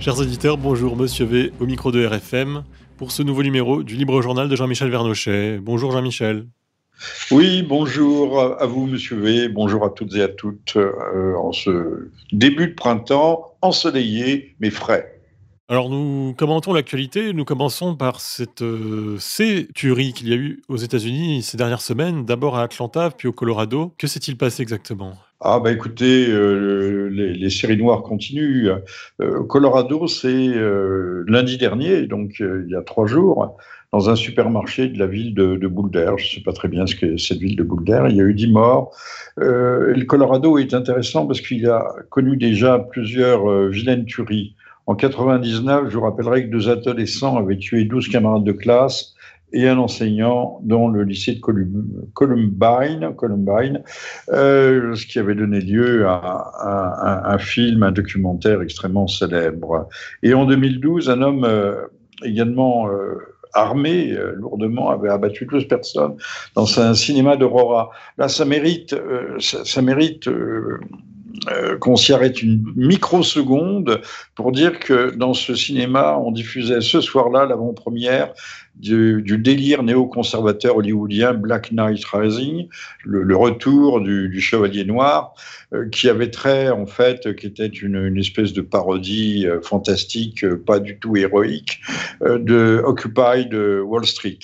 Chers auditeurs, bonjour Monsieur V au micro de RFM pour ce nouveau numéro du Libre Journal de Jean-Michel Vernochet. Bonjour Jean-Michel. Oui, bonjour à vous Monsieur V, bonjour à toutes et à toutes euh, en ce début de printemps ensoleillé mais frais. Alors nous commentons l'actualité, nous commençons par cette euh, ces qu'il y a eu aux États-Unis ces dernières semaines, d'abord à Atlanta puis au Colorado. Que s'est-il passé exactement? Ah bah écoutez, euh, les, séries noires continuent. Euh, Colorado, c'est euh, lundi dernier, donc il y a trois jours, dans un supermarché de la ville de, de Boulder. Je ne sais pas très bien ce que cette ville de Boulder. Il y a eu dix morts. le Colorado est intéressant parce qu'il a connu déjà plusieurs vilaines tueries. En 99, je vous rappellerai que deux adolescents avaient tué 12 camarades de classe et un enseignant dans le lycée de Columbine, Columbine euh, ce qui avait donné lieu à, un film, un documentaire extrêmement célèbre. Et en 2012, un homme euh, également euh, armé lourdement avait abattu 12 personnes dans un cinéma d'Aurora. Là, ça mérite, ça, ça, mérite qu'on s'y arrête une microseconde pour dire que dans ce cinéma, on diffusait ce soir-là l'avant-première du, délire néoconservateur hollywoodien Black Knight Rising, le, retour du, Chevalier Noir, euh, qui avait trait, en fait, qui était une, espèce de parodie euh, fantastique, euh, pas du tout héroïque, de Occupy de Wall Street.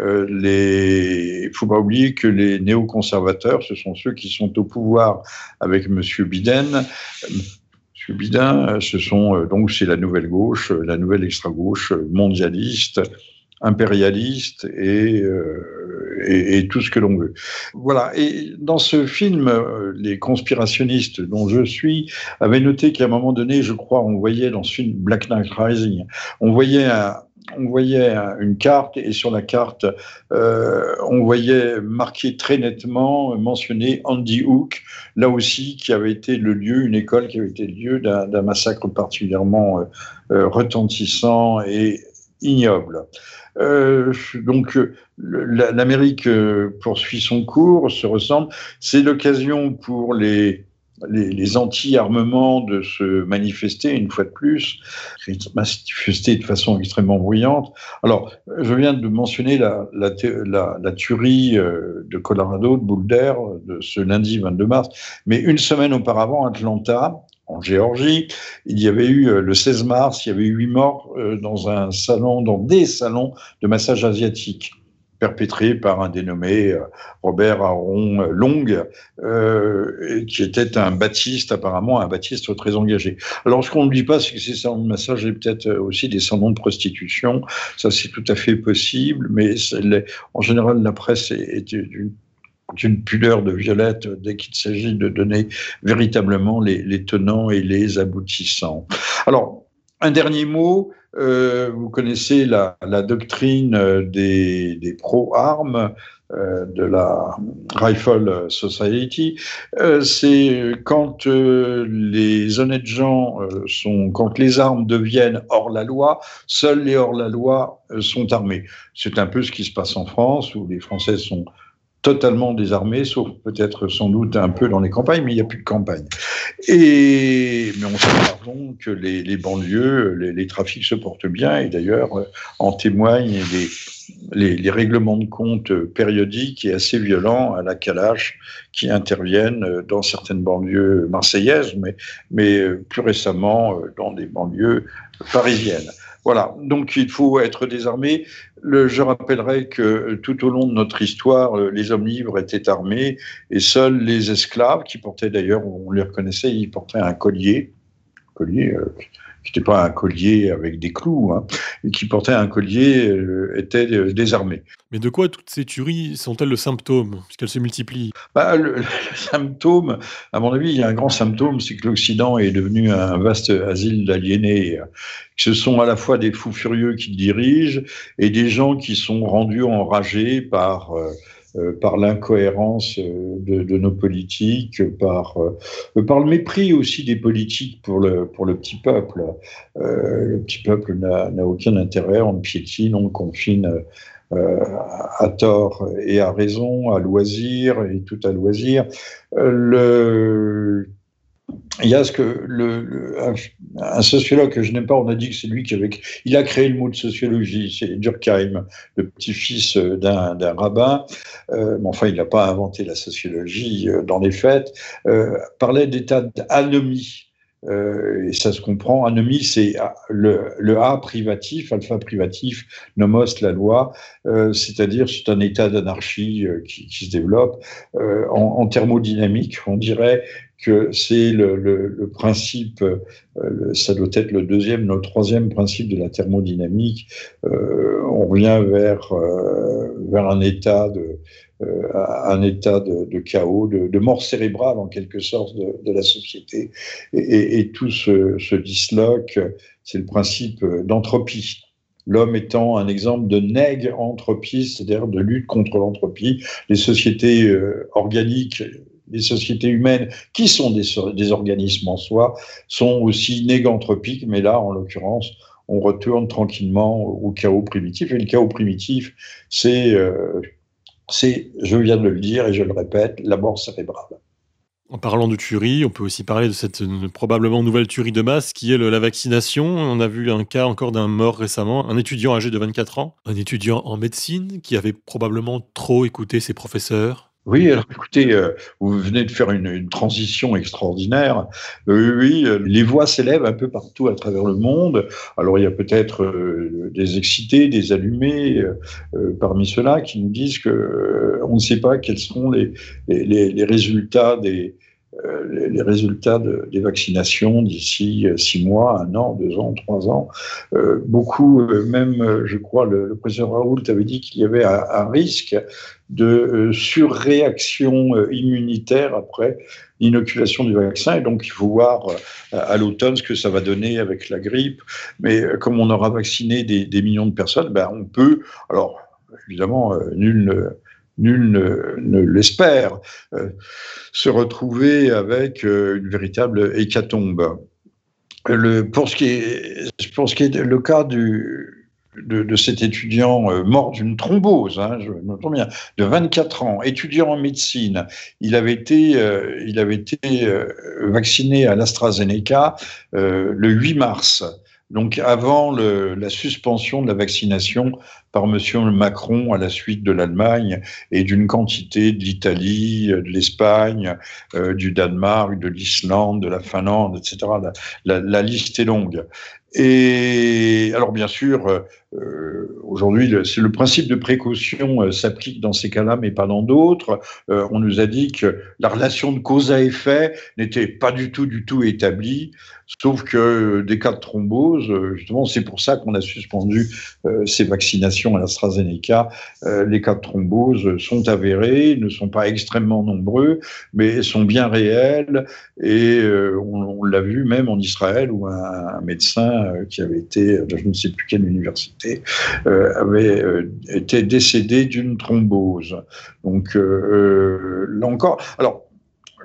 Il ne faut pas oublier que les néoconservateurs, ce sont ceux qui sont au pouvoir avec M. Biden. Biden, ce sont donc c'est la nouvelle gauche, la nouvelle extra-gauche mondialiste, impérialiste euh, et, tout ce que l'on veut. Voilà. Et dans ce film, euh, les conspirationnistes dont je suis avaient noté qu'à un moment donné, je crois, on voyait dans ce film Black Knight Rising, on voyait on voyait une carte et sur la carte, euh, on voyait marqué très nettement, mentionné Andy Hook, là aussi qui avait été le lieu, une école qui avait été le lieu d'un massacre particulièrement retentissant et ignoble. Euh, donc l'Amérique euh, poursuit son cours, se ressemble. C'est l'occasion pour les, les, anti-armements de se manifester une fois de plus, manifester de façon extrêmement bruyante. Alors, je viens de mentionner la, la, la, tuerie euh, de Colorado, de Boulder, de ce lundi 22 mars, mais une semaine auparavant, Atlanta, en Géorgie. Il y avait eu euh, le 16 mars, il y avait eu huit morts euh, dans un salon, dans des salons de massage asiatique perpétrés par un dénommé euh, Robert Aaron Long, qui était un baptiste, apparemment un baptiste très engagé. Alors, ce qu'on ne dit pas, c'est que ces salons de massage étaient peut-être aussi des salons de prostitution. Ça, c'est tout à fait possible, mais en général, la presse est une pudeur de violette dès qu'il s'agit de donner véritablement les, tenants et les aboutissants. Alors, un dernier mot, euh, vous connaissez la, doctrine des, pro-armes euh, de la Rifle Society. Euh, c'est quand les honnêtes gens sont, quand les armes deviennent hors la loi, seuls les hors la loi sont armés. C'est un peu ce qui se passe en France où les Français sont totalement désarmés, sauf peut-être sans doute un peu dans les campagnes, mais il n'y a plus de campagne. Et mais on sait pardon que les, banlieues, les, trafics se portent bien, et d'ailleurs euh, en témoignent les, les, règlements de compte périodiques et assez violents à la Kalash qui interviennent dans certaines banlieues marseillaises, mais, mais euh, plus récemment euh, dans des banlieues parisiennes. Voilà, donc il faut être désarmé. Je rappellerai que tout au long de notre histoire, euh, les hommes libres étaient armés et seuls les esclaves, qui portaient d'ailleurs, on les reconnaissait, ils portaient un collier, collier euh, n'était pas un collier avec des clous, hein, qui portait un collier, euh, était euh, désarmé. Mais de quoi toutes ces tueries sont-elles le symptôme, puisqu'elles se multiplient? Bah, le, symptôme, à mon avis, il y a un grand symptôme, c'est que l'Occident est devenu un vaste asile d'aliénés. Ce sont à la fois des fous furieux qui dirigent et des gens qui sont rendus enragés par... Euh, par l'incohérence euh, de, nos politiques, par, euh, par le mépris aussi des politiques pour le, pour le petit peuple. le petit peuple n'a aucun intérêt, on le piétine, on le confine. à tort et à raison, à loisir et tout à loisir. Le, il y a ce que le, un, sociologue que je n'aime pas, on a dit que c'est lui qui avait, il a créé le mot de sociologie, c'est Durkheim, le petit-fils d'un rabbin, euh, mais enfin il n'a pas inventé la sociologie euh, dans les faits, euh, parlait d'état d'anomie. Euh, et ça se comprend. Anomie, c'est le, le, A privatif, alpha privatif, nomos, la loi, euh, c'est-à-dire c'est un état d'anarchie euh, qui, se développe. En, thermodynamique, on dirait que c'est le, principe, ça doit être le deuxième, le troisième principe de la thermodynamique. On revient vers, vers un état de, un état de, de chaos, de, mort cérébrale en quelque sorte de, la société. Et, tout se, disloque, c'est le principe d'entropie l'homme étant un exemple de nègre-entropie, c'est-à-dire de lutte contre l'entropie. Les sociétés euh, organiques les sociétés humaines, qui sont des, organismes en soi, sont aussi néganthropiques, mais là, en l'occurrence, on retourne tranquillement au chaos primitif. Et le chaos primitif, c'est, euh, c'est, je viens de le dire et je le répète, la mort cérébrale. En parlant de tuerie, on peut aussi parler de cette probablement nouvelle tuerie de masse qui est la vaccination. On a vu un cas encore d'un mort récemment, un étudiant âgé de 24 ans, un étudiant en médecine qui avait probablement trop écouté ses professeurs oui, alors écoutez, euh, vous venez de faire une, une transition extraordinaire. Euh, oui, euh, les voix s'élèvent un peu partout à travers le monde. Alors il y a peut-être euh, des excités, des allumés parmi ceux-là qui nous disent que on ne sait pas quels seront les, les, les résultats des, euh, les résultats de, des vaccinations d'ici euh, six mois, un an, deux ans, trois ans. Euh, beaucoup, même, je crois, le, président Raoult avait dit qu'il y avait un, risque de surréaction immunitaire après l'inoculation du vaccin. Et donc, il faut voir à l'automne ce que ça va donner avec la grippe. Mais comme on aura vacciné des, millions de personnes, ben, on peut, alors évidemment, nul nul ne, l'espère, euh, se retrouver avec euh, une véritable hécatombe. Le, pour, ce qui est, pour le cas de, cet étudiant euh, mort d'une thrombose, hein, je m'entends bien, de 24 ans, étudiant en médecine, il avait été, vacciné à l'AstraZeneca le 8 mars donc avant la suspension de la vaccination par M. Macron à la suite de l'Allemagne et d'une quantité de l'Italie, de l'Espagne, euh, du Danemark, de l'Islande, de la Finlande, etc. La, liste est longue. Et alors bien sûr, euh, aujourd'hui, c'est le principe de précaution euh, s'applique dans ces cas-là, mais pas dans d'autres. Euh, on nous a dit que la relation de cause à effet n'était pas du tout, du tout établie, sauf que des cas de thrombose, justement, c'est pour ça qu'on a suspendu ces vaccinations à l'AstraZeneca. les cas de thrombose sont avérés, ne sont pas extrêmement nombreux, mais sont bien réels. Et on, l'a vu même en Israël où un médecin qui avait été, je ne sais plus quelle université euh, avait euh, été décédé d'une thrombose. Donc euh, là encore, alors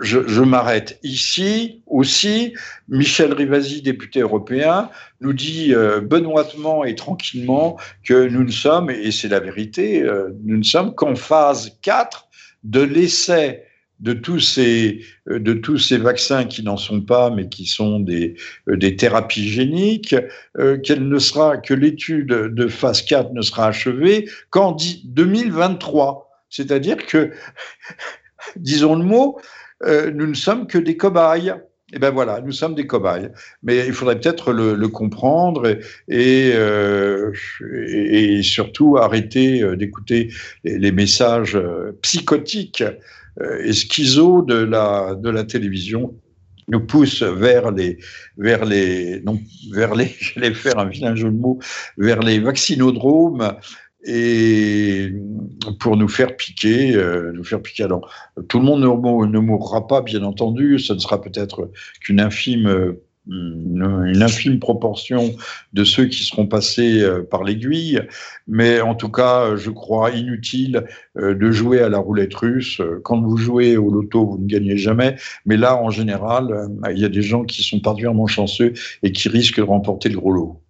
je, m'arrête ici aussi. Michel Rivasi, député européen, nous dit euh, benoîtement et tranquillement que nous ne sommes, et c'est la vérité, euh, nous ne sommes qu'en phase 4 de l'essai de tous ces, euh, de tous ces vaccins qui n'en sont pas, mais qui sont des, euh, des thérapies géniques, euh, qu'elle ne sera, que l'étude de phase 4 ne sera achevée qu'en 2023. C'est-à-dire que, disons le mot, euh, nous ne sommes que des cobayes. Et ben voilà, nous sommes des cobayes. Mais il faudrait peut-être le, comprendre euh, et, surtout arrêter d'écouter les, messages psychotiques euh, et schizo de la, de la télévision nous pousse vers les, vers les, j'allais faire un vilain vers les vaccinodromes et pour nous faire piquer, euh, nous faire piquer. Alors, tout le monde ne, mourra pas, bien entendu. Ce ne sera peut-être qu'une infime infime proportion de ceux qui seront passés euh, par l'aiguille, mais en tout cas, je crois inutile euh, de jouer à la roulette russe. Quand vous jouez au loto, vous ne gagnez jamais, mais là, en général, euh, il y a des gens qui sont particulièrement chanceux et qui risquent de remporter le gros lot.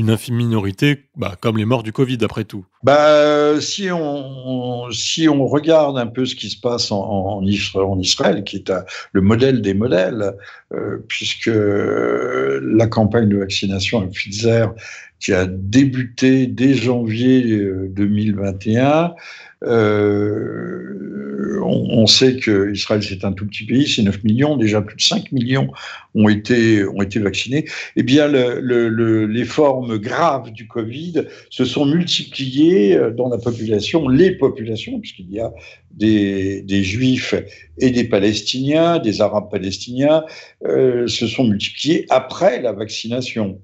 Une infime minorité, bah, comme les morts du Covid, après tout. Bah, si, on, si on regarde un peu ce qui se passe en, Israël, qui est le modèle des modèles, euh, puisque la campagne de vaccination à Pfizer, qui a débuté dès janvier 2021, euh, on, sait que Israël c'est un tout petit pays, c'est 9 millions, déjà plus de 5 millions ont été, ont été vaccinés. Eh bien, le, les formes graves du Covid se sont multipliées dans la population, les populations, puisqu'il y a des, Juifs et des Palestiniens, des Arabes palestiniens, euh, se sont multipliées après la vaccination.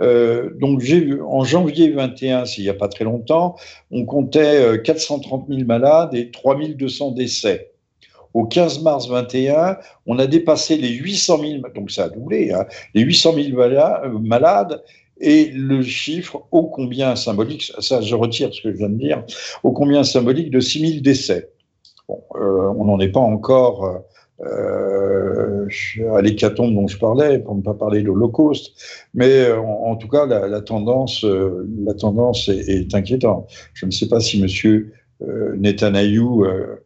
Euh, donc j'ai en janvier 21, s'il n'y a pas très longtemps, on comptait 430 euh, 000 malades et 3200 décès. Au 15 mars 21, on a dépassé les 800 000, donc ça a doublé, hein, les 800 000 euh, malades et le chiffre ô combien symbolique, ça je retire ce que je viens de dire, ô combien symbolique de 6 000 décès. Bon, on n'en est pas encore euh, à l'hécatombe dont je parlais, pour ne pas parler de l'Holocauste. Mais en, tout cas, la, tendance, euh, est, inquiétante. Je ne sais pas si M. Euh, Netanyahou euh,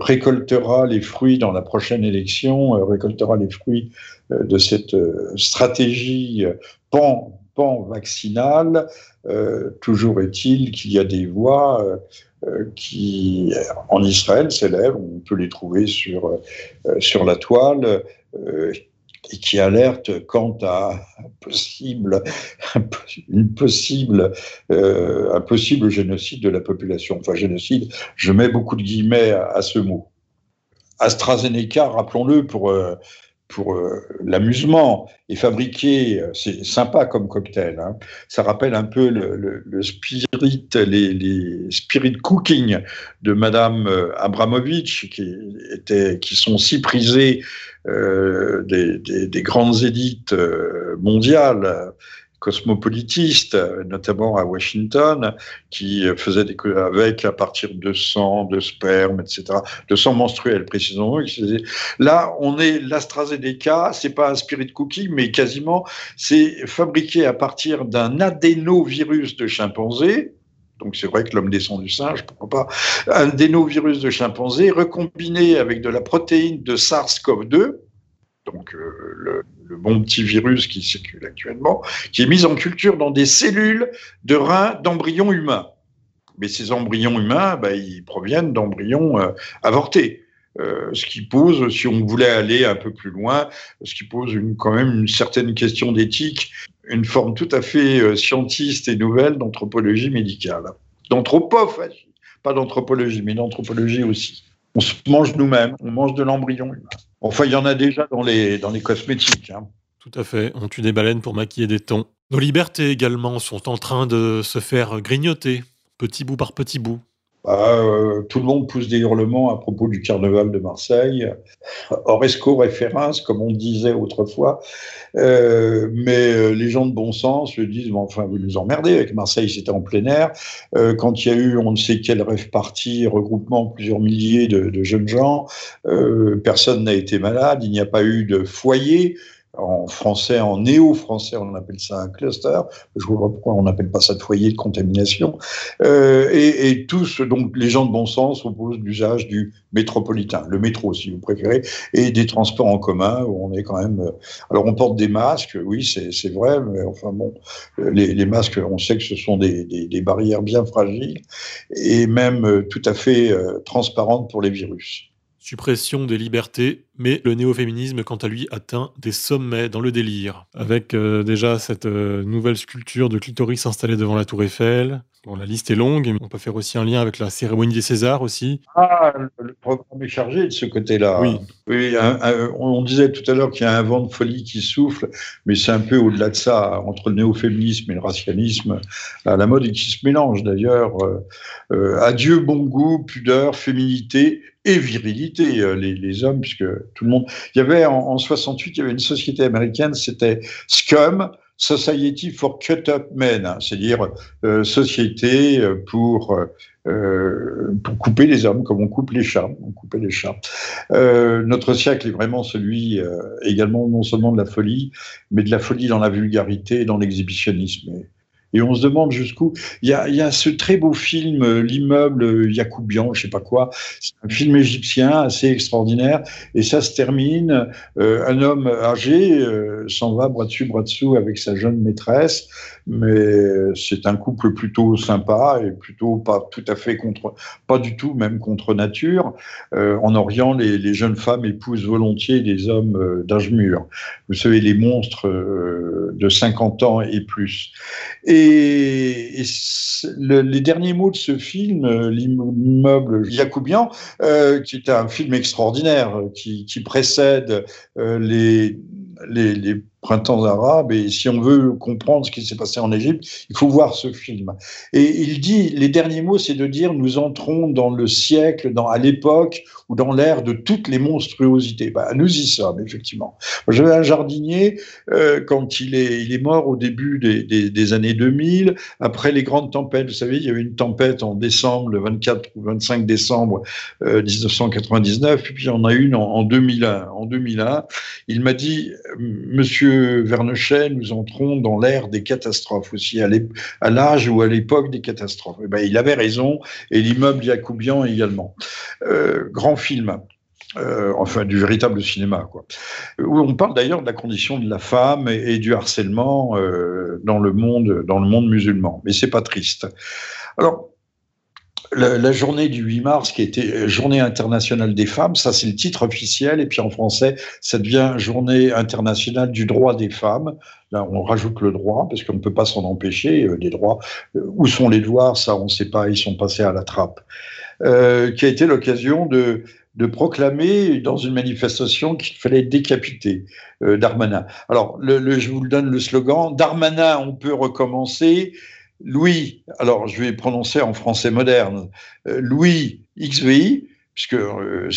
récoltera les fruits dans la prochaine élection, récoltera les fruits de cette stratégie pan, vaccinale. toujours est-il qu'il y a des voix euh, qui, en Israël, s'élèvent, on peut les trouver sur, euh, sur la toile, euh, et qui alertent quant à un possible, une possible, un possible génocide de la population. Enfin, génocide, je mets beaucoup de guillemets à, ce mot. AstraZeneca, rappelons-le, pour pour euh, l'amusement et fabriquer, euh, c'est sympa comme cocktail. Hein. Ça rappelle un peu le, spirit, les, spirit cooking de Madame euh, Abramovich, qui, était, qui sont si prisés des, des, grandes élites mondiales cosmopolitistes, notamment à Washington, qui faisaient des avec à partir de sang, de sperme, etc., de sang menstruel précisément. Là, on est l'AstraZeneca, c'est pas un spirit cookie, mais quasiment, c'est fabriqué à partir d'un adénovirus de chimpanzé, donc c'est vrai que l'homme descend du singe, pourquoi pas, un adénovirus de chimpanzé recombiné avec de la protéine de SARS-CoV-2, donc euh, le, bon petit virus qui circule actuellement, qui est mis en culture dans des cellules de reins d'embryons humains. Mais ces embryons humains, bah, ils proviennent d'embryons euh, avortés. Euh, ce qui pose, si on voulait aller un peu plus loin, ce qui pose quand même une certaine question d'éthique, une forme tout à fait scientiste et nouvelle d'anthropologie médicale. D'anthropophagie, pas d'anthropologie, mais d'anthropologie aussi. On se mange nous-mêmes, on mange de l'embryon humain. Enfin, il y en a déjà dans les, dans les cosmétiques. Hein. Tout à fait. On tue des baleines pour maquiller des tons. Nos libertés également sont en train de se faire grignoter, petit bout par petit bout. Euh, tout le monde pousse des hurlements à propos du carnaval de Marseille. Oresco référence, comme on disait autrefois. Euh, mais euh, les gens de bon sens se disent enfin, vous nous emmerdez avec Marseille, c'était en plein air. quand il y a eu on ne sait quel rêve parti, regroupement plusieurs milliers de, de jeunes gens, personne n'a été malade, il n'y a pas eu de foyer en français, en néo-français, on appelle ça un cluster. Je vois pas pourquoi on n'appelle pas ça de foyer de contamination. Euh, et, tous, donc les gens de bon sens, opposent l'usage du métropolitain, le métro si vous préférez, et des transports en commun où on est quand même. Euh, alors on porte des masques, oui, c'est vrai, mais enfin bon, les, masques, on sait que ce sont des, barrières bien fragiles et même euh, tout à fait transparentes pour les virus suppression des libertés, mais le néo-féminisme, quant à lui, atteint des sommets dans le délire, avec euh, déjà cette euh, nouvelle sculpture de clitoris installée devant la tour Eiffel. Bon, la liste est longue, mais on peut faire aussi un lien avec la cérémonie des Césars aussi. Ah, le programme est chargé de ce côté-là. Oui. oui on disait tout à l'heure qu'il y a un vent de folie qui souffle, mais c'est un peu au-delà de ça, entre le néo-féminisme et le racialisme, à la mode et qui se mélange d'ailleurs. Euh, adieu bon goût, pudeur, féminité et virilité, euh, les, les, hommes, puisque tout le monde. Il y avait en, 68, il y avait une société américaine, c'était Scum, Society for Cut Up Men, hein, c'est-à-dire euh, société euh, pour pour couper les hommes, comme on coupe les chats. On coupait les chats. notre siècle est vraiment celui également non seulement de la folie, mais de la folie dans la vulgarité et dans l'exhibitionnisme. Et on se demande jusqu'où. Il y a, ce très beau film, euh, L'immeuble euh, Yacoubian, je sais pas quoi. C'est un film égyptien assez extraordinaire. Et ça se termine. Euh, un homme âgé s'en va bras dessus, bras dessous avec sa jeune maîtresse. Mais c'est un couple plutôt sympa et plutôt pas tout à fait contre, pas du tout même contre nature. en Orient, les, jeunes femmes épousent volontiers des hommes d'âge mûr. Vous savez, les monstres de 50 ans et plus. Et, les derniers mots de ce film, euh, L'immeuble Yacoubian, euh, qui est un film extraordinaire, euh, qui, précède les, printemps arabes, et si on veut comprendre ce qui s'est passé en Égypte, il faut voir ce film. Et il dit, les derniers mots, c'est de dire, nous entrons dans le siècle, dans, à l'époque ou dans l'ère de toutes les monstruosités. Bah, nous y sommes, effectivement. J'avais un jardinier, euh, quand il est, il est mort au début des, des, années 2000, après les grandes tempêtes. Vous savez, il y a eu une tempête en décembre, le 24 ou 25 décembre euh, 1999, puis il y en a une en 2001. En 2001, il m'a dit, Monsieur Vernochet, nous entrons dans l'ère des catastrophes aussi, à l'âge ou à l'époque des catastrophes. Eh ben, il avait raison, et l'immeuble Yacoubian également. Euh, grand film. Euh, enfin du véritable cinéma, quoi. Où on parle d'ailleurs de la condition de la femme et, du harcèlement euh, dans le monde, dans le monde musulman. Mais c'est pas triste. Alors, la, journée du 8 mars, qui était Journée internationale des femmes, ça c'est le titre officiel, et puis en français, ça devient Journée internationale du droit des femmes. Là, on rajoute le droit, parce qu'on ne peut pas s'en empêcher. Les droits, où sont les devoirs Ça, on ne sait pas, ils sont passés à la trappe. Euh, qui a été l'occasion de, proclamer dans une manifestation qu'il fallait décapiter euh, Darmanin. Alors, je vous donne le slogan Darmanin, on peut recommencer. Louis, alors je vais prononcer en français moderne, euh, Louis XVI, puisque euh,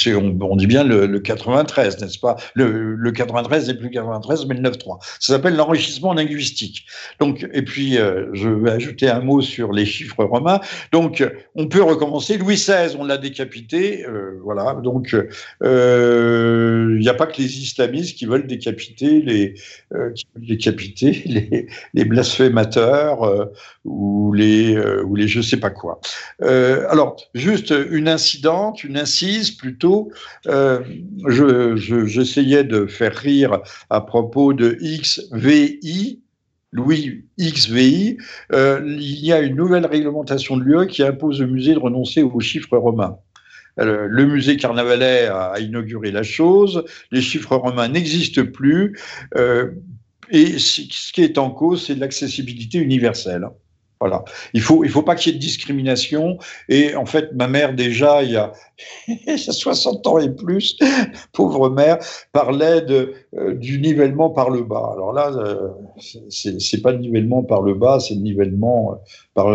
on, dit bien le, 93, n'est-ce pas? Le, le, 93 n'est plus 93, mais le 9-3. Ça s'appelle l'enrichissement linguistique. Donc, et puis, euh, je vais ajouter un mot sur les chiffres romains. Donc, on peut recommencer. Louis XVI, on l'a décapité. Euh, voilà. Donc, il n'y a pas que les islamistes qui veulent décapiter les, décapiter les blasphémateurs ou les, ou les je sais pas quoi. alors, juste une incidente, une incidente plutôt. Euh, j'essayais de faire rire à propos de XVI, Louis XVI, euh, il y a une nouvelle réglementation de l'UE qui impose au musée de renoncer aux chiffres romains. Euh, le musée Carnavalet a, inauguré la chose, les chiffres romains n'existent plus, et ce qui est en cause, c'est l'accessibilité universelle. Voilà. Il faut, il faut pas qu'il y ait de discrimination. Et en fait, ma mère, déjà, il y a, 60 ans et plus, pauvre mère, parlait de, euh, du nivellement par le bas. Alors là, euh, c'est pas le nivellement par le bas, c'est le nivellement par,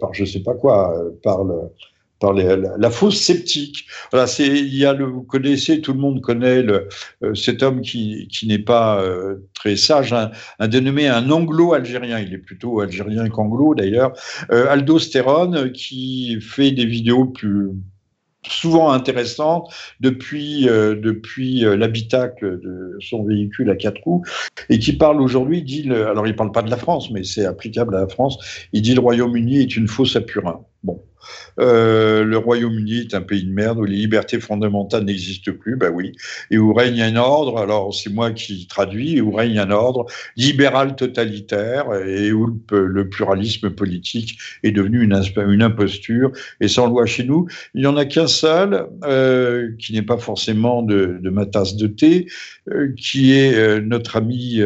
par je sais pas quoi, par le, par la, fausse sceptique. Voilà, c'est il y a le, vous connaissez, tout le monde connaît euh, cet homme qui, qui n'est pas euh, très sage, un, dénommé un anglo-algérien. Il est plutôt algérien qu'anglo d'ailleurs. Euh, Aldo qui fait des vidéos plus souvent intéressantes depuis, depuis l'habitacle de son véhicule à quatre roues et qui parle aujourd'hui, dit, alors il parle pas de la France, mais c'est applicable à la France, il dit le Royaume-Uni est une fausse à. Bon, euh, le Royaume-Uni est un pays de merde où les libertés fondamentales n'existent plus, bah oui, et où règne un ordre, alors c'est moi qui traduis, où règne un ordre libéral totalitaire et où le, pluralisme politique est devenu une, imposture et sans loi chez nous. Il n'y en a qu'un seul, euh, qui n'est pas forcément de, ma tasse de thé, euh, qui est notre ami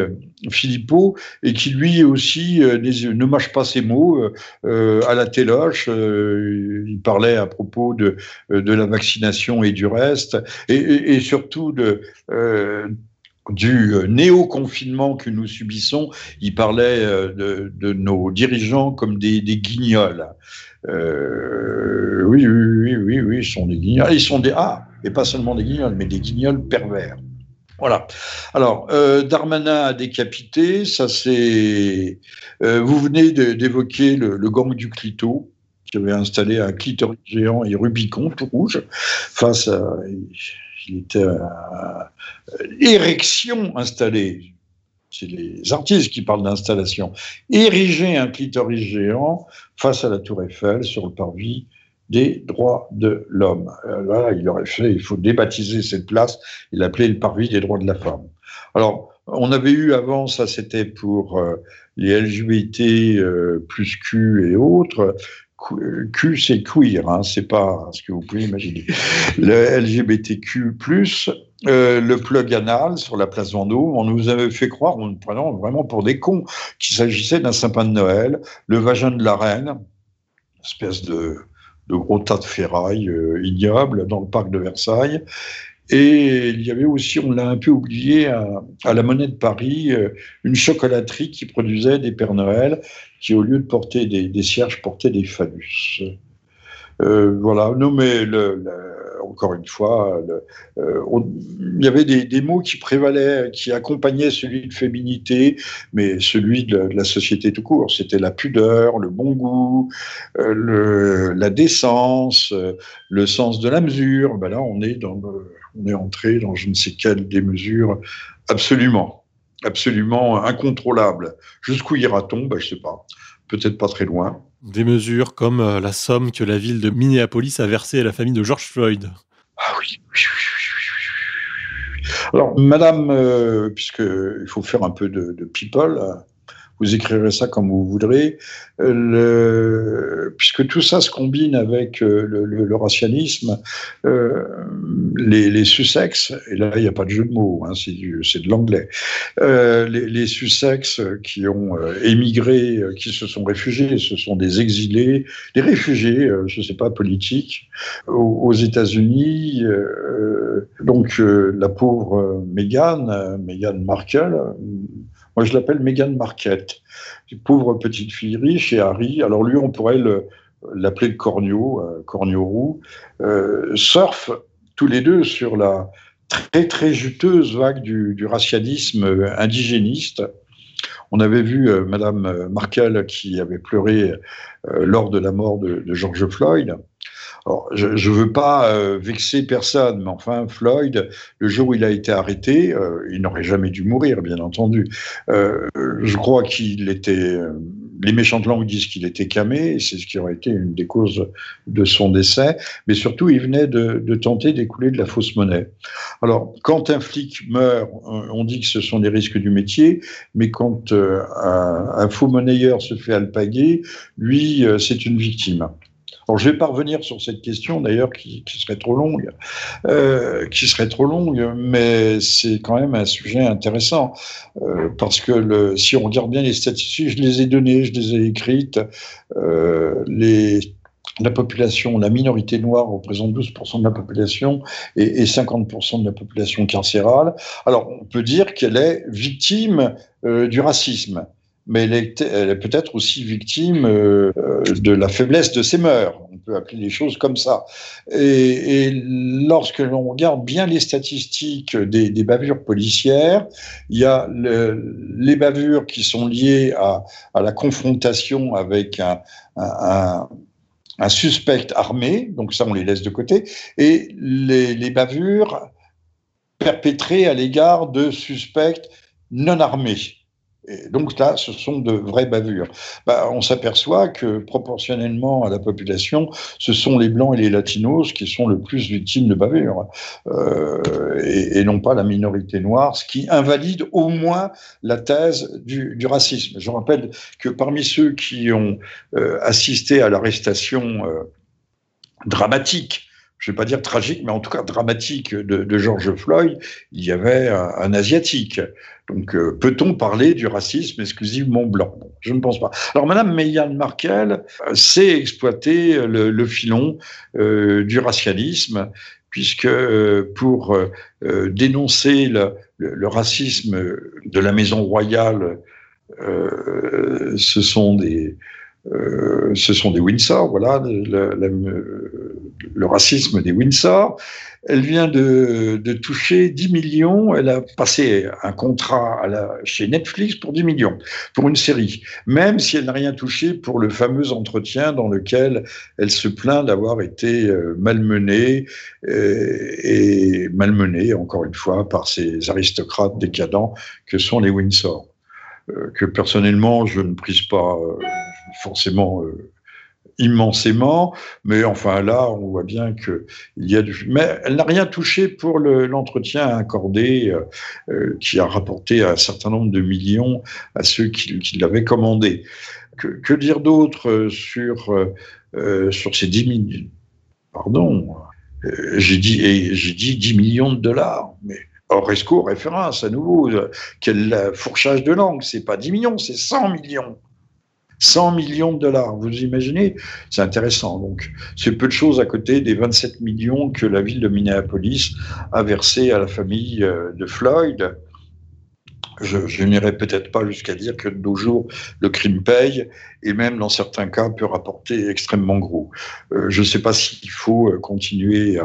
Philippot et qui lui aussi ne mâche pas ses mots à la téloche il parlait à propos de, de la vaccination et du reste, et, surtout euh, du néo-confinement que nous subissons. Il parlait euh, de, nos dirigeants comme des, guignols. Euh, oui, oui, oui, oui, ils sont des guignols. Ils sont des ah, et pas seulement des guignols, mais des guignols pervers. Voilà. Alors, Darmanin a décapité, ça c'est. vous venez d'évoquer le, gang du Clito. Qui avait installé un clitoris géant et Rubicon tout rouge face à. Il était à érection installée. C'est les artistes qui parlent d'installation. Ériger un clitoris géant face à la Tour Eiffel sur le parvis des droits de l'homme. Là, il aurait fait, il faut débaptiser cette place, il l'appelait le parvis des droits de la femme. Alors, on avait eu avant, ça c'était pour euh, les LGBT euh, plus Q et autres. Q, c'est queer, hein, c'est pas ce que vous pouvez imaginer. Le LGBTQ+, euh, le plug anal sur la place Vendôme, on nous avait fait croire, on nous prenant vraiment pour des cons, qu'il s'agissait d'un sapin de Noël, le vagin de la reine, espèce de, de gros tas de ferraille euh, ignoble dans le parc de Versailles. Et il y avait aussi, on l'a un peu oublié, à, la Monnaie de Paris, euh, une chocolaterie qui produisait des Pères Noël qui, au lieu de porter des, des cierges, portaient des phallus. Euh, voilà, non mais le, encore une fois, euh, il y avait des, mots qui prévalaient, qui accompagnaient celui de féminité, mais celui de, la société tout court. C'était la pudeur, le bon goût, la décence, le sens de la mesure. Ben là, on est, dans, on est entré dans je ne sais quelle des mesures absolument, absolument incontrôlables. Jusqu'où ira-t-on? Ben, Je ne sais pas. Peut-être pas très loin. Des mesures comme euh, la somme que la ville de Minneapolis a versée à la famille de George Floyd. Ah oui, oui, oui, oui Alors, madame, euh, puisqu'il faut faire un peu de, de people, vous écrirez ça comme vous voudrez, le, puisque tout ça se combine avec euh, le, le, racialisme, euh, les, les Sussex, et là il n'y a pas de jeu de mots, hein, c'est de l'anglais, euh, les, les, Sussex qui ont euh, émigré, euh, qui se sont réfugiés, ce sont des exilés, des réfugiés, je ne sais pas, politiques, aux, aux États-Unis. donc la pauvre Meghan, Meghan Markle, moi, je l'appelle Meghan Marquette. Pauvre petite fille riche et Harry. Alors lui, on pourrait l'appeler le corneau, euh, corneau roux. Euh, surfent tous les deux sur la très très juteuse vague du, racialisme indigéniste. On avait vu euh, Madame Markel qui avait pleuré lors de la mort de George Floyd je ne veux pas euh, vexer personne, mais enfin, Floyd, le jour où il a été arrêté, euh, il n'aurait jamais dû mourir, bien entendu. Euh, je crois qu'il était. Les méchantes langues disent qu'il était camé, et c'est ce qui aurait été une des causes de son décès, mais surtout, il venait de, de tenter d'écouler de la fausse monnaie. Alors, quand un flic meurt, on dit que ce sont des risques du métier, mais quand un, un, faux monnayeur se fait alpaguer, lui, c'est une victime. Alors, je vais pas revenir sur cette question, d'ailleurs, qui, serait trop longue, euh, qui serait trop longue, mais c'est quand même un sujet intéressant euh, parce que si on regarde bien les statistiques, je les ai données, je les ai écrites. Euh, la population, la minorité noire représente 12% de la population et, et 50% de la population carcérale. Alors, on peut dire qu'elle est victime du racisme mais elle est, peut-être aussi victime euh, de la faiblesse de ses mœurs. On peut appeler les choses comme ça. Et, lorsque l'on regarde bien les statistiques des, bavures policières, il y a les bavures qui sont liées à, la confrontation avec un, suspect armé, donc ça on les laisse de côté, et les, les bavures perpétrées à l'égard de suspects non armés donc là, ce sont de vraies bavures. Bah, on s'aperçoit que proportionnellement à la population, ce sont les blancs et les latinos qui sont le plus victimes de bavures, euh, et, non pas la minorité noire, ce qui invalide au moins la thèse du, racisme. Je rappelle que parmi ceux qui ont euh, assisté à l'arrestation euh, dramatique je ne vais pas dire tragique, mais en tout cas dramatique de, George Floyd, il y avait un, asiatique. Donc, euh, peut-on parler du racisme exclusivement blanc? Je ne pense pas. Alors, Madame Meghan Markle euh, sait exploiter le, filon euh, du racialisme, puisque pour dénoncer le, racisme de la maison royale, ce sont des euh, ce sont des Windsor, voilà, le, racisme des Windsor. Elle vient de, toucher 10 millions, elle a passé un contrat chez Netflix pour 10 millions, pour une série, même si elle n'a rien touché pour le fameux entretien dans lequel elle se plaint d'avoir été euh, malmenée, euh, et malmenée, encore une fois, par ces aristocrates décadents que sont les Windsor. Euh, que personnellement je ne prise pas euh, forcément euh, immensément, mais enfin là, on voit bien que il y a du. Mais elle n'a rien touché pour l'entretien accordé qui a rapporté un certain nombre de millions à ceux qui, l'avaient commandé. Que, dire d'autre sur sur ces 10 millions Pardon, j'ai dit j'ai dit 10 millions de dollars, mais Oresco référence à nouveau. Quel fourchage de langue C'est pas 10 millions, c'est 100 millions. 100 millions de dollars, vous imaginez? C'est intéressant. Donc, c'est peu de choses à côté des 27 millions que la ville de Minneapolis a versé à la famille euh, de Floyd. Je, n'irai peut-être pas jusqu'à dire que de nos jours, le crime paye et même dans certains cas peut rapporter extrêmement gros. Euh, je ne sais pas s'il faut euh, continuer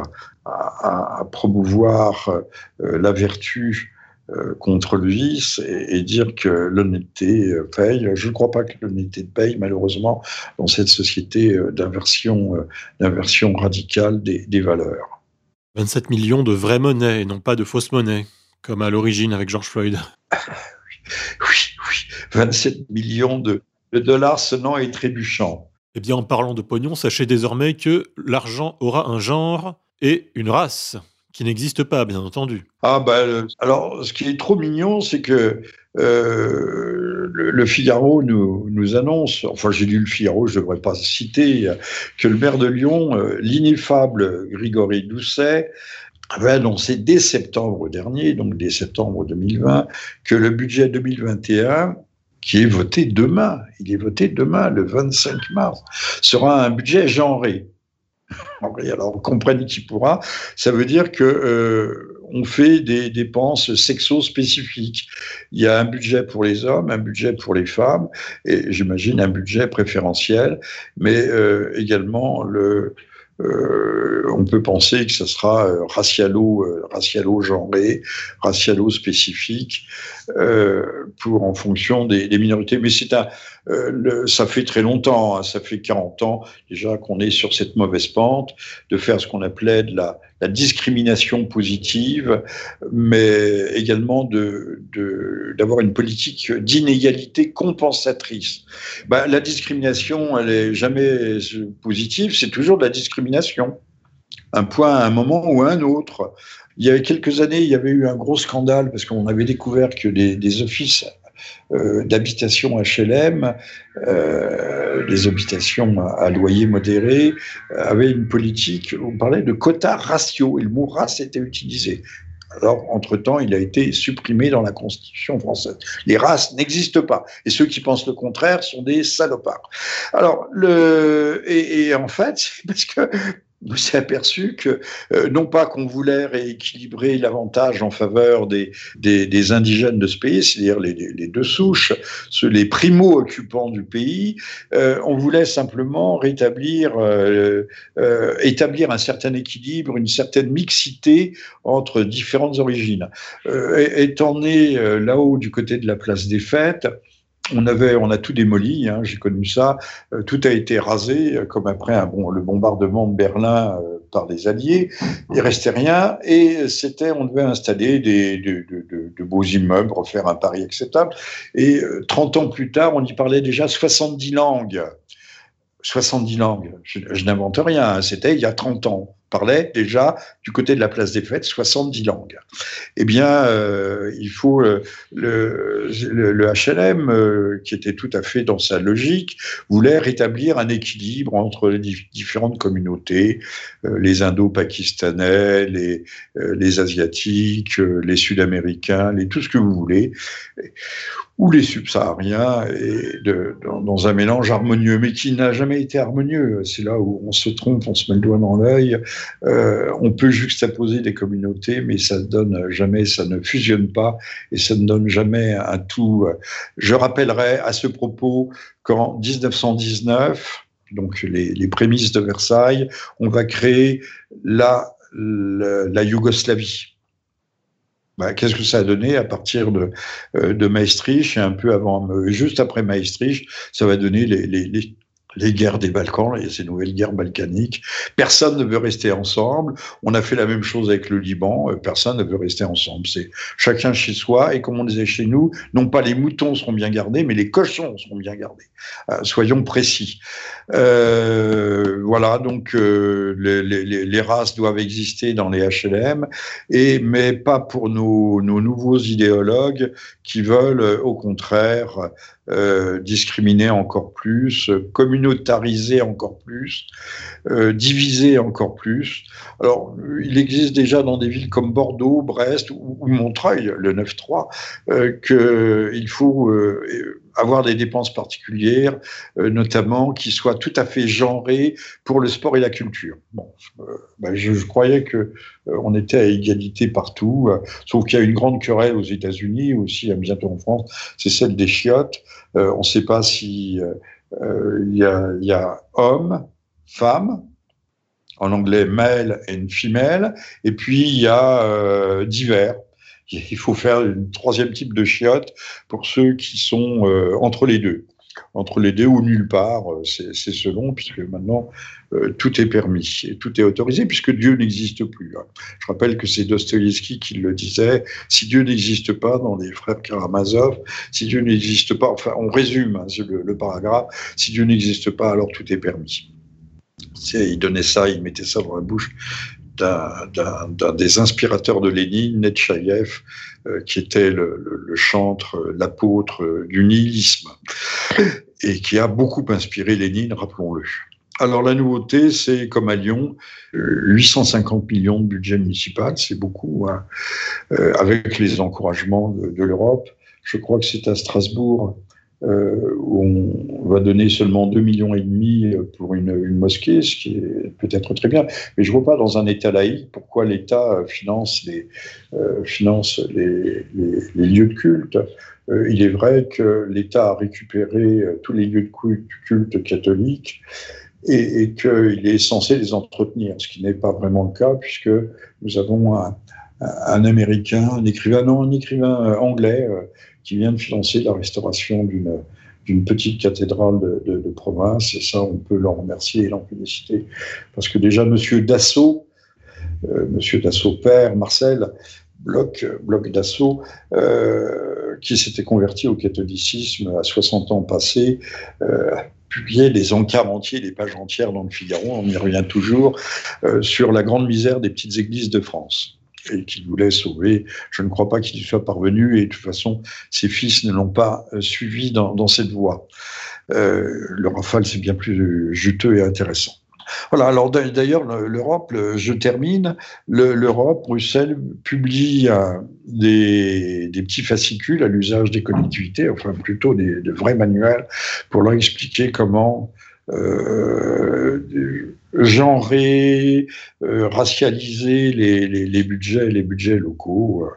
à, promouvoir la vertu contre le vice et, dire que l'honnêteté euh, paye. Je ne crois pas que l'honnêteté paye, malheureusement, dans cette société d'inversion, d'inversion radicale des, des, valeurs. 27 millions de vraie monnaie et non pas de fausse monnaie, comme à l'origine avec George Floyd. oui, oui, 27 millions de, de dollars sonnant et trébuchant. Eh bien, en parlant de pognon, sachez désormais que l'argent aura un genre et une race n'existe pas, bien entendu. Ah ben, alors, ce qui est trop mignon, c'est que euh, le, Figaro nous, nous, annonce, enfin j'ai lu le Figaro, je ne devrais pas citer, que le maire de Lyon, euh, l'ineffable Grigory Doucet, avait annoncé dès septembre dernier, donc dès septembre 2020, que le budget 2021 qui est voté demain, il est voté demain, le 25 mars, sera un budget genré. Alors, comprenne qui pourra, ça veut dire que euh, on fait des dépenses sexo-spécifiques. Il y a un budget pour les hommes, un budget pour les femmes, et j'imagine un budget préférentiel, mais euh, également le, euh, on peut penser que ce sera euh, racialo, euh, racialo genré, racialo spécifique pour en fonction des, minorités. Mais c'est un, ça fait très longtemps, hein, ça fait 40 ans déjà qu'on est sur cette mauvaise pente de faire ce qu'on appelait de la, discrimination positive, mais également d'avoir une politique d'inégalité compensatrice. Ben, la discrimination, elle est jamais positive, c'est toujours de la discrimination. Un point à un moment ou à un autre. Il y a quelques années, il y avait eu un gros scandale parce qu'on avait découvert que des offices euh, d'habitations HLM, euh, les habitations à, loyer modéré, euh, avaient une politique, on parlait de quotas ratio, et le mot race était utilisé. Alors, entre-temps, il a été supprimé dans la Constitution française. Les races n'existent pas. Et ceux qui pensent le contraire sont des salopards. Alors, le, et, et en fait, parce que on s'est aperçu que, euh, non pas qu'on voulait rééquilibrer l'avantage en faveur des, des, indigènes de ce pays, c'est-à-dire les, deux souches, les primo-occupants du pays, euh, on voulait simplement rétablir, euh, établir un certain équilibre, une certaine mixité entre différentes origines. étant né là-haut du côté de la place des fêtes, on avait, on a tout démoli. Hein, j'ai connu ça. Euh, tout a été rasé, euh, comme après le bombardement de Berlin euh, par les Alliés. Il restait rien, et c'était, on devait installer de, beaux immeubles, refaire un Paris acceptable. Et 30 ans plus tard, on y parlait déjà 70 langues. 70 langues. Je, je n'invente rien. Hein, c'était il y a 30 ans parlait déjà du côté de la place des fêtes 70 langues. Eh bien, euh, il faut euh, le, HLM, euh, qui était tout à fait dans sa logique, voulait rétablir un équilibre entre les différentes communautés, les Indo-Pakistanais, les, les Asiatiques, les Sud-Américains, les tout ce que vous voulez ou les subsahariens, et dans, un mélange harmonieux, mais qui n'a jamais été harmonieux. C'est là où on se trompe, on se met le doigt dans l'œil. On peut juxtaposer des communautés, mais ça ne donne jamais, ça ne fusionne pas et ça ne donne jamais un tout. Je rappellerai à ce propos qu'en 1919, donc les, prémices de Versailles, on va créer la, la, Yougoslavie. Bah, qu'est-ce que ça a donné à partir de, euh, de Maastricht et un peu avant, euh, juste après Maastricht, ça va donner les, les, les guerres des Balkans, et ces nouvelles guerres balkaniques. Personne ne veut rester ensemble. On a fait la même chose avec le Liban. Euh, personne ne veut rester ensemble. C'est chacun chez soi. Et comme on disait chez nous, non pas les moutons seront bien gardés, mais les cochons seront bien gardés. Euh, soyons précis. Euh, voilà, donc euh, les, races doivent exister dans les HLM, et, mais pas pour nos nouveaux idéologues qui veulent, au contraire, euh, discriminer encore plus, communautariser encore plus, euh, diviser encore plus. Alors, il existe déjà dans des villes comme Bordeaux, Brest ou, Montreuil, le 9-3, euh, qu'il faut euh, avoir des dépenses particulières, euh, notamment qui soient tout à fait genrées pour le sport et la culture. Bon, euh, ben je, croyais que euh, on était à égalité partout, sauf qu'il y a une grande querelle aux États-Unis, aussi bientôt en France, c'est celle des chiottes. on ne sait pas si il y a, y, a, homme, femme, en anglais male and female, et puis il y a divers il faut faire un troisième type de chiotte pour ceux qui sont euh, entre les deux. Entre les deux ou nulle part, euh, c'est selon, puisque maintenant euh, tout est permis et tout est autorisé, puisque Dieu n'existe plus. Hein. Je rappelle que c'est Dostoïevski qui le disait si Dieu n'existe pas dans les frères Karamazov, si Dieu n'existe pas, enfin, on résume hein, le paragraphe si Dieu n'existe pas, alors tout est permis. Il donnait ça, il mettait ça dans la bouche d'un des inspirateurs de Lénine, Netchaïev, euh, qui était le, chantre, l'apôtre du nihilisme, et qui a beaucoup inspiré Lénine, rappelons-le. Alors la nouveauté, c'est comme à Lyon, 850 millions de budget municipal, c'est beaucoup, hein, euh, avec les encouragements de l'Europe. Je crois que c'est à Strasbourg euh, on va donner seulement 2 millions et demi pour une, mosquée, ce qui est peut-être très bien. Mais je ne vois pas dans un État laïque pourquoi l'État finance les, euh, finance les, les, lieux de culte? Euh, il est vrai que l'État a récupéré tous les lieux de culte, catholiques et, et qu'il est censé les entretenir, ce qui n'est pas vraiment le cas puisque nous avons un, un Américain, un écrivain, non, un écrivain anglais qui vient de financer la restauration d'une d'une petite cathédrale de, province, et ça, on peut l'en remercier et l'en féliciter, parce que déjà, Monsieur Dassault, euh, Monsieur Dassault père, Marcel, Bloch, Bloch Dassault, euh, qui s'était converti au catholicisme à 60 ans passés, euh, publiait des encarts entiers, des pages entières dans le Figaro, on y revient toujours, euh, sur la grande misère des petites églises de France et qu'il voulait sauver. Je ne crois pas qu'il y soit parvenu et de toute façon, ses fils ne l'ont pas euh, suivi dans, cette voie. Euh, le Rafale, c'est bien plus juteux et intéressant. Voilà, alors d'ailleurs, l'Europe, je termine, l'Europe, Bruxelles, publie euh, des, des, petits fascicules à l'usage des collectivités, enfin plutôt des, de vrais manuels, pour leur expliquer comment euh, genrer, euh, racialiser les, budgets, les budgets locaux.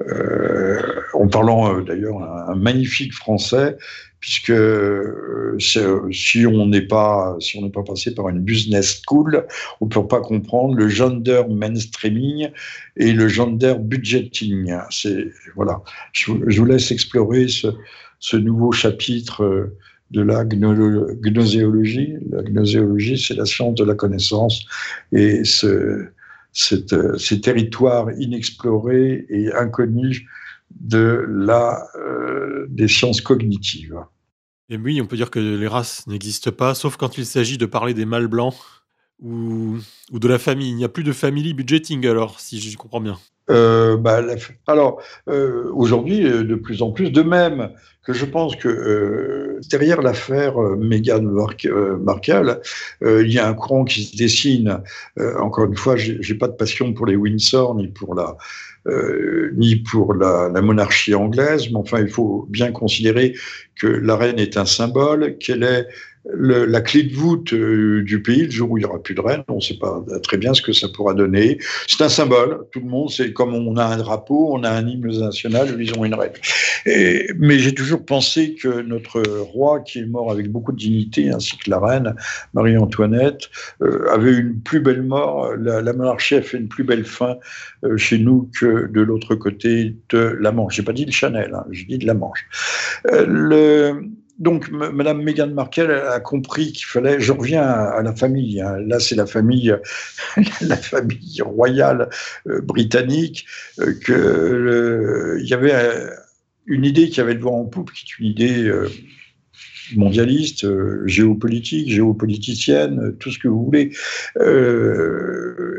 Euh, en parlant euh, d'ailleurs un, magnifique français, puisque si on n'est pas si on n'est pas passé par une business school, on peut pas comprendre le gender mainstreaming et le gender budgeting. C'est voilà, je, vous laisse explorer ce nouveau chapitre de la gnoséologie. La gnoséologie, c'est la science de la connaissance et ce, ces territoires inexplorés et inconnus de la, euh, des sciences cognitives. Et oui, on peut dire que les races n'existent pas, sauf quand il s'agit de parler des mâles blancs ou, ou de la famille. Il n'y a plus de family budgeting alors, si je comprends bien. Euh, bah, alors, euh, aujourd'hui, euh, de plus en plus, de même que je pense que derrière l'affaire Meghan Markle, il y a un courant qui se dessine. encore une fois, j'ai pas de passion pour les Windsor ni pour la ni pour la, la, monarchie anglaise, mais enfin, il faut bien considérer que la reine est un symbole, qu'elle est la clé de voûte euh, du pays le jour où il n'y aura plus de reine. On ne sait pas très bien ce que ça pourra donner. C'est un symbole. Tout le monde, c'est comme on a un drapeau, on a un hymne national, ils ont une reine. mais j'ai toujours pensé que notre roi, qui est mort avec beaucoup de dignité, ainsi que la reine Marie-Antoinette, euh, avait une plus belle mort. La, monarchie a fait une plus belle fin euh, chez nous que de l'autre côté de la Manche. J'ai pas dit le Chanel, hein, j'ai dit de la Manche. le donc, Madame Meghan Markle a compris qu'il fallait. Je reviens à, la famille. Hein. Là, c'est la famille, la famille royale euh, britannique. Euh, que il y avait euh, une idée qui avait le vent en poupe, qui est une idée mondialiste, géopolitique, géopoliticienne, tout ce que vous voulez,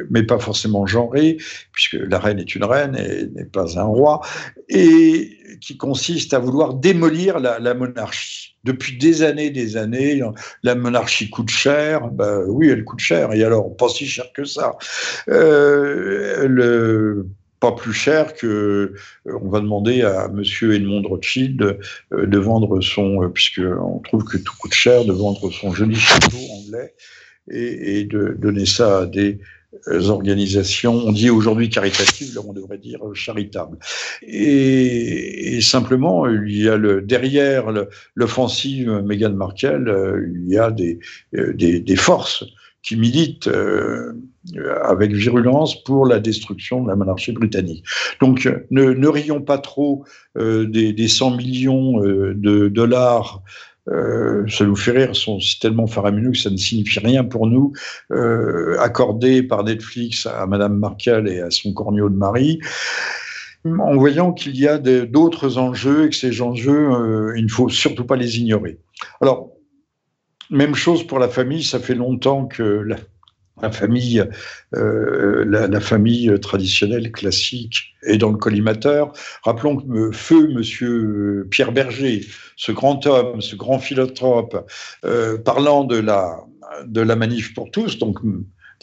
mais pas forcément genrée, puisque la reine est une reine et n'est pas un roi, et qui consiste à vouloir démolir la monarchie depuis des années, des années, la monarchie coûte cher. Ben oui, elle coûte cher. Et alors, pas si cher que ça. Euh, le, pas plus cher que euh, on va demander à Monsieur Edmond Rothschild euh, de vendre son, puisque on trouve que tout coûte cher, de vendre son joli château anglais et, et de donner ça à des organisations, on dit aujourd'hui caritatives, là on devrait dire charitables. Et, simplement, il y a le, derrière l'offensive Meghan Markle, euh, il y a des, euh, des, des forces qui militent euh, avec virulence pour la destruction de la monarchie britannique. Donc ne, ne rions pas trop euh, des, des, 100 millions de dollars euh, ça nous fait rire, c'est tellement faramineux que ça ne signifie rien pour nous, euh, accordé par Netflix à Madame Markel et à son corneau de mari, en voyant qu'il y a d'autres enjeux et que ces enjeux, euh, il ne faut surtout pas les ignorer. Alors, même chose pour la famille, ça fait longtemps que la, la famille, euh, la, famille traditionnelle classique est dans le collimateur. Rappelons que feu Monsieur Pierre Berger, ce grand homme, ce grand philanthrope, euh, parlant de la de la manif pour tous, donc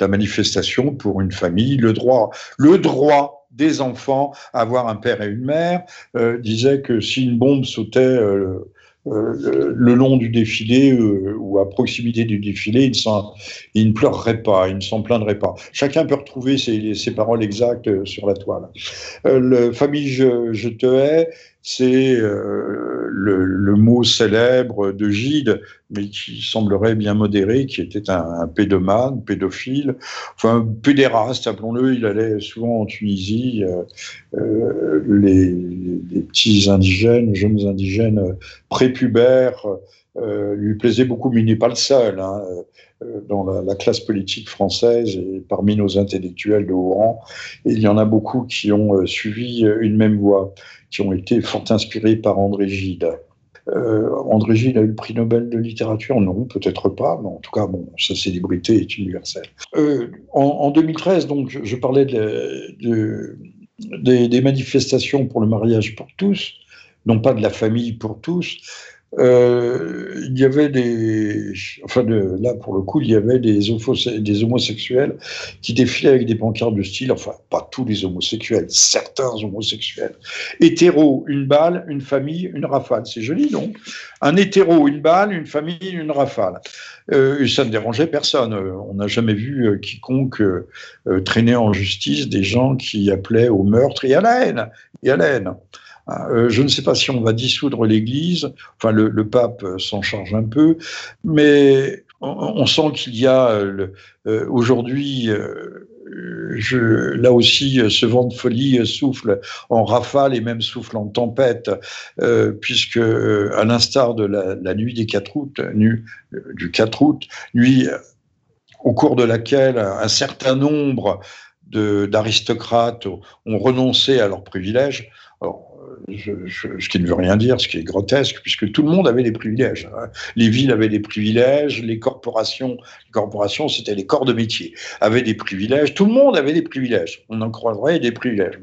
la manifestation pour une famille, le droit, le droit des enfants à avoir un père et une mère, euh, disait que si une bombe sautait euh, le long du défilé euh, ou à proximité du défilé, il, ne pleurerait pas, il ne s'en plaindrait pas. Chacun peut retrouver ses, paroles exactes euh, sur la toile. le famille je te hais, c'est euh, le, mot célèbre de Gide, mais qui semblerait bien modéré, qui était un, pédomane, pédophile, enfin pédéraste, appelons-le. Il allait souvent en Tunisie. Euh, euh, les, petits indigènes, jeunes indigènes prépubères, lui plaisaient beaucoup, mais il n'est pas le seul. Hein, dans la, classe politique française et parmi nos intellectuels de haut rang, il y en a beaucoup qui ont suivi une même voie qui ont été fort inspirés par André Gide. Euh, André Gide a eu le prix Nobel de littérature? Non, peut-être pas, mais en tout cas, bon, sa célébrité est universelle. Euh, en, 2013, donc, je parlais de, des, manifestations pour le mariage pour tous, non pas de la famille pour tous, euh, il y avait des, enfin là pour le coup, il y avait des, homosexuels qui défilaient avec des pancartes de style, enfin pas tous les homosexuels, certains homosexuels. Hétéro, une balle, une famille, une rafale. C'est joli, non? Un hétéro, une balle, une famille, une rafale. Euh, ça ne dérangeait personne. On n'a jamais vu euh, quiconque euh, traîner en justice des gens qui appelaient au meurtre et à la haine. Et à la haine. Euh, je ne sais pas si on va dissoudre l'Église, enfin le, pape s'en charge un peu, mais on, sent qu'il y a euh, aujourd'hui, euh, là aussi, ce vent de folie souffle en rafale et même souffle en tempête, puisque à l'instar de la, nuit des 4 août, du 4 août, nuit au cours de laquelle un certain nombre d'aristocrates ont renoncé à leurs privilèges. Alors, ce qui ne veut rien dire, ce qui est grotesque, puisque tout le monde avait des privilèges. Hein. Les villes avaient des privilèges, les corporations, les corporations, c'était les corps de métier, avaient des privilèges. Tout le monde avait des privilèges. On en croiserait des privilèges.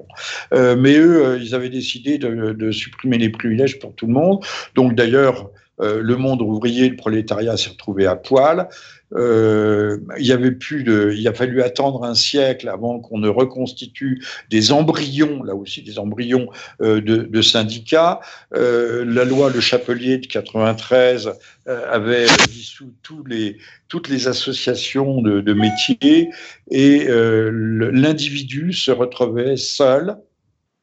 Euh, mais eux, euh, ils avaient décidé de, supprimer les privilèges pour tout le monde. Donc d'ailleurs, le monde ouvrier, le prolétariat s'est retrouvé à poil. Euh, il y avait plus de, il a fallu attendre un siècle avant qu'on ne reconstitue des embryons, là aussi des embryons euh, de, syndicats. Euh, la loi Le Chapelier de 93 avait dissous toutes les associations de, de métiers et l'individu se retrouvait seul,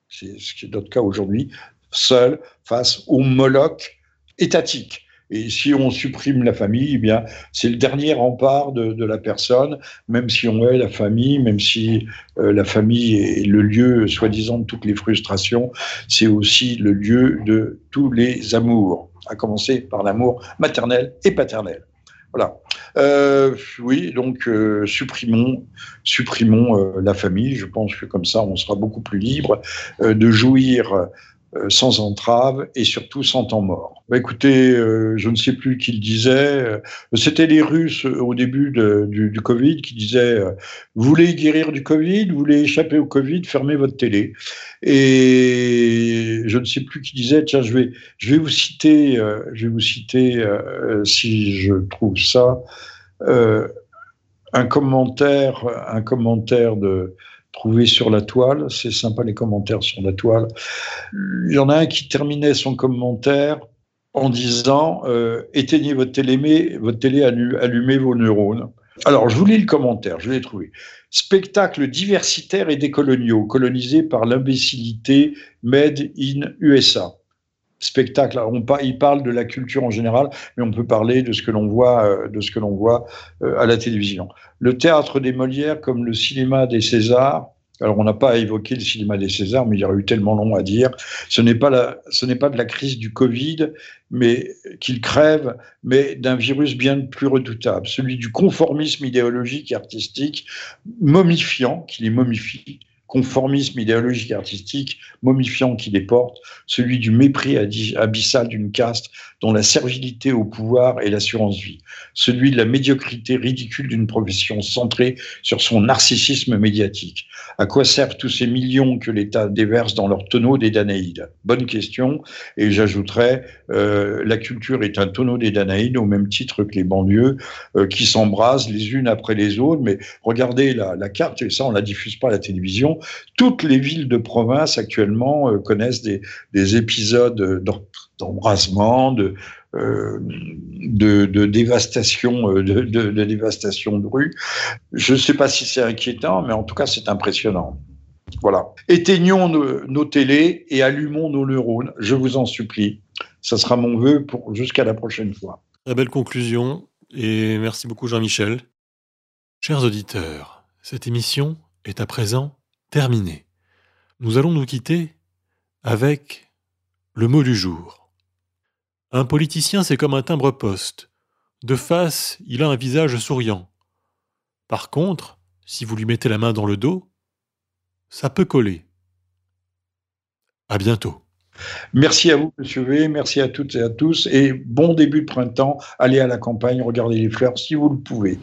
c'est ce qui est notre cas aujourd'hui, seul face au moloch étatique. Et si on supprime la famille, eh bien, c'est le dernier rempart de, la personne, même si on est la famille, même si euh, la famille est le lieu, soi-disant, de toutes les frustrations, c'est aussi le lieu de tous les amours, à commencer par l'amour maternel et paternel. Voilà. Euh, oui, donc euh, supprimons, supprimons la famille. Je pense que comme ça, on sera beaucoup plus libre de jouir sans entrave et surtout sans temps mort. Bah, écoutez, euh, je ne sais plus qui le disait, euh, c'était les Russes au début du, Covid qui disaient Vous voulez guérir du Covid, vous voulez échapper au Covid, fermez votre télé. Et je ne sais plus qui disait Tiens, je vais, je vais vous citer, je vais vous citer si je trouve ça, un commentaire, un commentaire de trouvé sur la toile. C'est sympa les commentaires sur la toile. Il y en a un qui terminait son commentaire en disant euh, éteignez votre télé, votre télé, allumez vos neurones. Alors, je vous lis le commentaire, je l'ai trouvé. Spectacle diversitaire et décoloniaux, colonisé par l'imbécilité made in USA spectacle. on, il parle de la culture en général, mais on peut parler de ce que l'on voit, euh, de ce que l'on voit euh, à la télévision. Le théâtre des Molières, comme le cinéma des Césars. Alors, on n'a pas évoqué le cinéma des Césars, mais il y aurait eu tellement long à dire. Ce n'est pas, ce n'est pas de la crise du Covid, mais qu'il crève, mais d'un virus bien plus redoutable, celui du conformisme idéologique et artistique, momifiant, qui les momifie, conformisme idéologique artistique momifiant qui les porte, celui du mépris abyssal d'une caste dont la servilité au pouvoir est l'assurance-vie, celui de la médiocrité ridicule d'une profession centrée sur son narcissisme médiatique. À quoi servent tous ces millions que l'État déverse dans leur tonneau des Danaïdes? Bonne question, et j'ajouterais, euh, la culture est un tonneau des Danaïdes au même titre que les banlieues euh, qui s'embrasent les unes après les autres, mais regardez la, la carte, et ça on la diffuse pas à la télévision, toutes les villes de province actuellement euh, connaissent des, épisodes d'embrasement, de, euh, de, dévastation, euh, de, dévastation de rue. Je ne sais pas si c'est inquiétant, mais en tout cas, c'est impressionnant. Voilà. Éteignons nos, nos, télés et allumons nos neurones, je vous en supplie. Ça sera mon vœu pour jusqu'à la prochaine fois. Très belle conclusion et merci beaucoup Jean-Michel. Chers auditeurs, cette émission est à présent terminé. Nous allons nous quitter avec le mot du jour. Un politicien, c'est comme un timbre-poste. De face, il a un visage souriant. Par contre, si vous lui mettez la main dans le dos, ça peut coller. À bientôt. Merci à vous, Monsieur V. Merci à toutes et à tous. Et bon début de printemps. Allez à la campagne, regardez les fleurs si vous le pouvez.